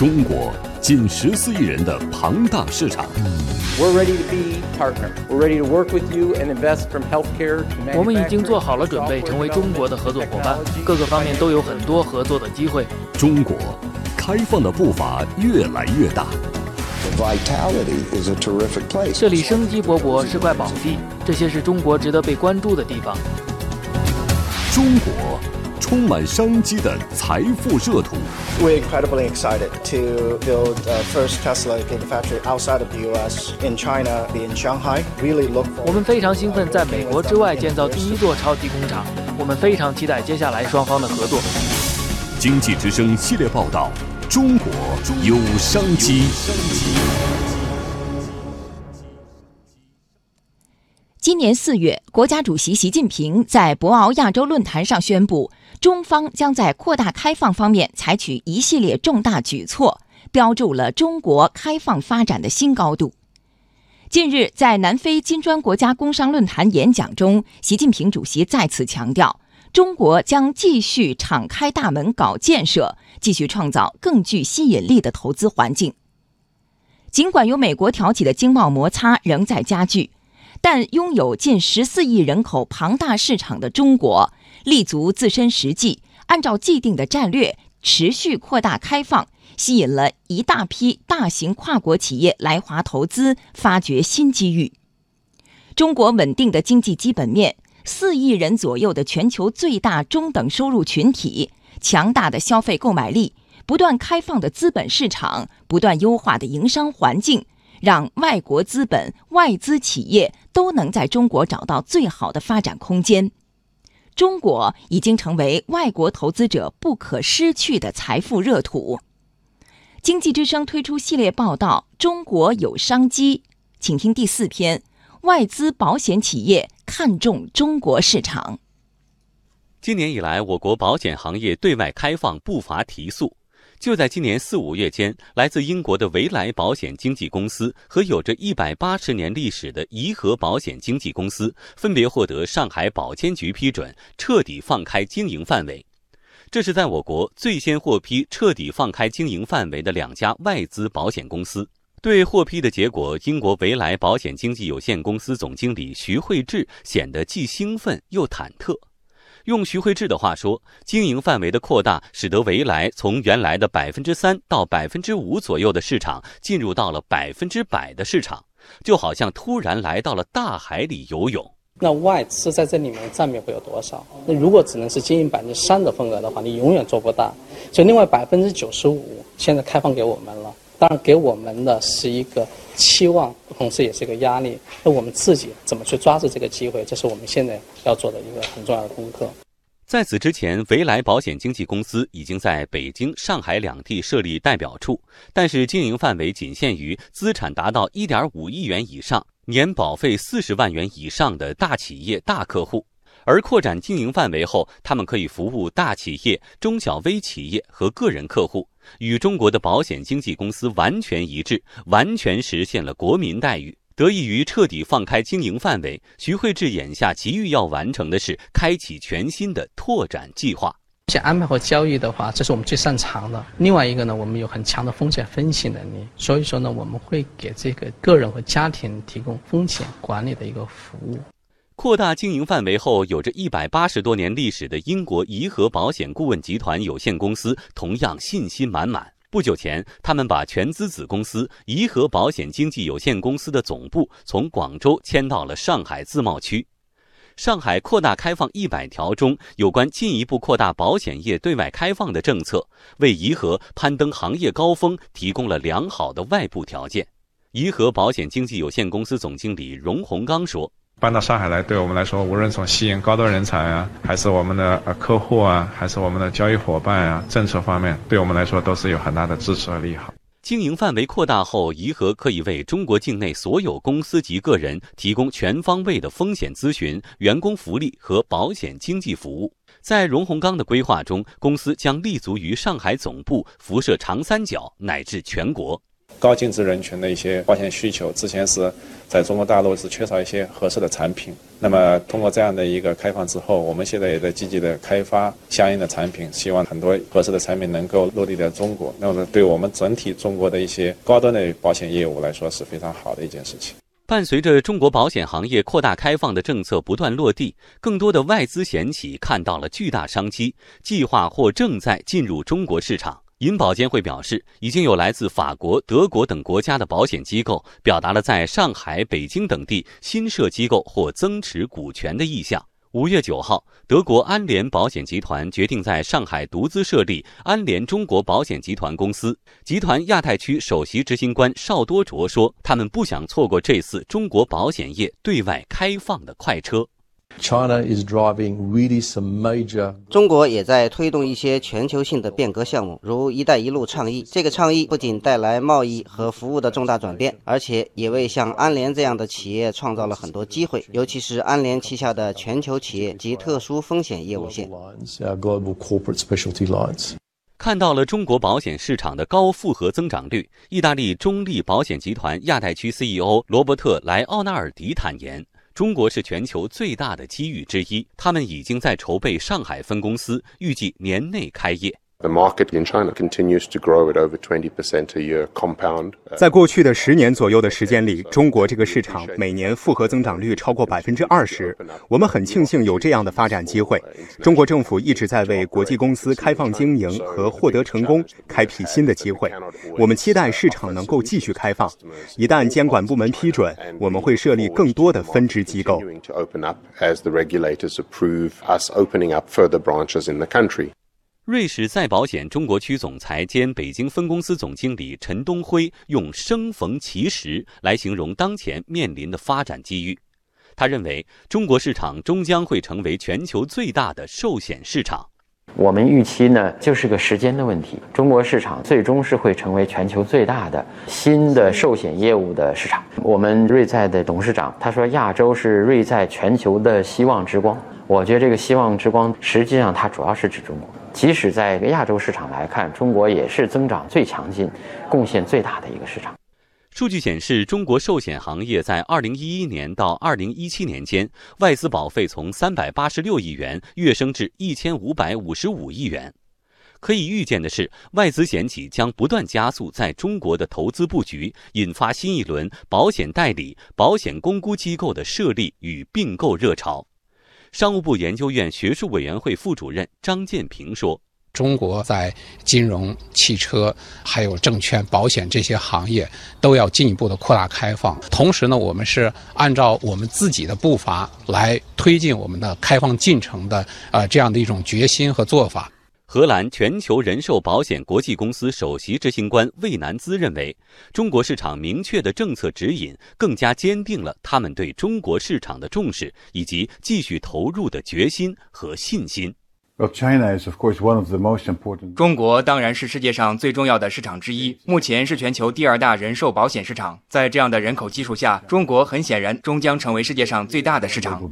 中国近十四亿人的庞大市场。We're ready to be partner. We're ready to work with you and invest from healthcare 我们已经做好了准备，成为中国的合作伙伴，各个方面都有很多合作的机会。中国开放的步伐越来越大。这里生机勃勃，是块宝地，这些是中国值得被关注的地方。中国。充满商机的财富热土。We're incredibly excited to build the first Tesla Gigafactory outside of the U.S. in China, in Shanghai. Really look. 我们非常兴奋在美国之外建造第一座超级工厂。我们非常期待接下来双方的合作。经济之声系列报道：中国有商机。今年四月，国家主席习近平在博鳌亚洲论坛上宣布。中方将在扩大开放方面采取一系列重大举措，标注了中国开放发展的新高度。近日，在南非金砖国家工商论坛演讲中，习近平主席再次强调，中国将继续敞开大门搞建设，继续创造更具吸引力的投资环境。尽管与美国挑起的经贸摩擦仍在加剧，但拥有近十四亿人口庞大市场的中国。立足自身实际，按照既定的战略持续扩大开放，吸引了一大批大型跨国企业来华投资，发掘新机遇。中国稳定的经济基本面、四亿人左右的全球最大中等收入群体、强大的消费购买力、不断开放的资本市场、不断优化的营商环境，让外国资本、外资企业都能在中国找到最好的发展空间。中国已经成为外国投资者不可失去的财富热土。经济之声推出系列报道《中国有商机》，请听第四篇：外资保险企业看中中国市场。今年以来，我国保险行业对外开放步伐提速。就在今年四五月间，来自英国的维莱保险经纪公司和有着一百八十年历史的颐和保险经纪公司分别获得上海保监局批准，彻底放开经营范围。这是在我国最先获批彻底放开经营范围的两家外资保险公司。对获批的结果，英国维莱保险经纪有限公司总经理徐慧智显得既兴奋又忐忑。用徐慧智的话说，经营范围的扩大，使得维莱从原来的百分之三到百分之五左右的市场，进入到了百分之百的市场，就好像突然来到了大海里游泳。那外资在这里面占比会有多少？那如果只能是经营百分之三的份额的话，你永远做不大。所以另外百分之九十五现在开放给我们了，当然给我们的是一个期望，同时也是一个压力。那我们自己怎么去抓住这个机会？这是我们现在要做的一个很重要的功课。在此之前，维莱保险经纪公司已经在北京、上海两地设立代表处，但是经营范围仅限于资产达到一点五亿元以上、年保费四十万元以上的大企业、大客户。而扩展经营范围后，他们可以服务大企业、中小微企业和个人客户，与中国的保险经纪公司完全一致，完全实现了国民待遇。得益于彻底放开经营范围，徐慧智眼下急于要完成的是开启全新的拓展计划。风险安排和交易的话，这是我们最擅长的。另外一个呢，我们有很强的风险分析能力，所以说呢，我们会给这个个人和家庭提供风险管理的一个服务。扩大经营范围后，有着一百八十多年历史的英国颐和保险顾问集团有限公司同样信心满满。不久前，他们把全资子公司颐和保险经纪有限公司的总部从广州迁到了上海自贸区。上海扩大开放一百条中有关进一步扩大保险业对外开放的政策，为颐和攀登行业高峰提供了良好的外部条件。颐和保险经纪有限公司总经理荣洪刚说。搬到上海来，对我们来说，无论从吸引高端人才啊，还是我们的呃客户啊，还是我们的交易伙伴啊，政策方面，对我们来说都是有很大的支持和利好。经营范围扩大后，颐和可以为中国境内所有公司及个人提供全方位的风险咨询、员工福利和保险经纪服务。在荣宏刚的规划中，公司将立足于上海总部，辐射长三角乃至全国。高净值人群的一些保险需求。之前是在中国大陆是缺少一些合适的产品，那么通过这样的一个开放之后，我们现在也在积极的开发相应的产品，希望很多合适的产品能够落地在中国。那么对我们整体中国的一些高端的保险业务来说是非常好的一件事情。伴随着中国保险行业扩大开放的政策不断落地，更多的外资险企看到了巨大商机，计划或正在进入中国市场。银保监会表示，已经有来自法国、德国等国家的保险机构表达了在上海、北京等地新设机构或增持股权的意向。五月九号，德国安联保险集团决定在上海独资设立安联中国保险集团公司。集团亚太区首席执行官邵多卓说：“他们不想错过这次中国保险业对外开放的快车。” China is driving really some major。中国也在推动一些全球性的变革项目，如“一带一路”倡议。这个倡议不仅带来贸易和服务的重大转变，而且也为像安联这样的企业创造了很多机会，尤其是安联旗下的全球企业及特殊风险业务线。看到了中国保险市场的高复合增长率，意大利中立保险集团亚太区 CEO 罗伯特·莱奥纳尔迪坦言。中国是全球最大的机遇之一，他们已经在筹备上海分公司，预计年内开业。在过去的十年左右的时间里，中国这个市场每年复合增长率超过百分之二十。我们很庆幸有这样的发展机会。中国政府一直在为国际公司开放经营和获得成功开辟新的机会。我们期待市场能够继续开放。一旦监管部门批准，我们会设立更多的分支机构。瑞士再保险中国区总裁兼北京分公司总经理陈东辉用“生逢其时”来形容当前面临的发展机遇。他认为，中国市场终将会成为全球最大的寿险市场。我们预期呢，就是个时间的问题。中国市场最终是会成为全球最大的新的寿险业务的市场。我们瑞在的董事长他说：“亚洲是瑞在全球的希望之光。”我觉得这个希望之光，实际上它主要是指中国。即使在亚洲市场来看，中国也是增长最强劲、贡献最大的一个市场。数据显示，中国寿险行业在2011年到2017年间，外资保费从386亿元跃升至1555亿元。可以预见的是，外资险企将不断加速在中国的投资布局，引发新一轮保险代理、保险公估机构的设立与并购热潮。商务部研究院学术委员会副主任张建平说：“中国在金融、汽车、还有证券、保险这些行业都要进一步的扩大开放。同时呢，我们是按照我们自己的步伐来推进我们的开放进程的，啊，这样的一种决心和做法。”荷兰全球人寿保险国际公司首席执行官魏南兹认为，中国市场明确的政策指引更加坚定了他们对中国市场的重视以及继续投入的决心和信心。中国当然是世界上最重要的市场之一，目前是全球第二大人寿保险市场。在这样的人口基数下，中国很显然终将成为世界上最大的市场。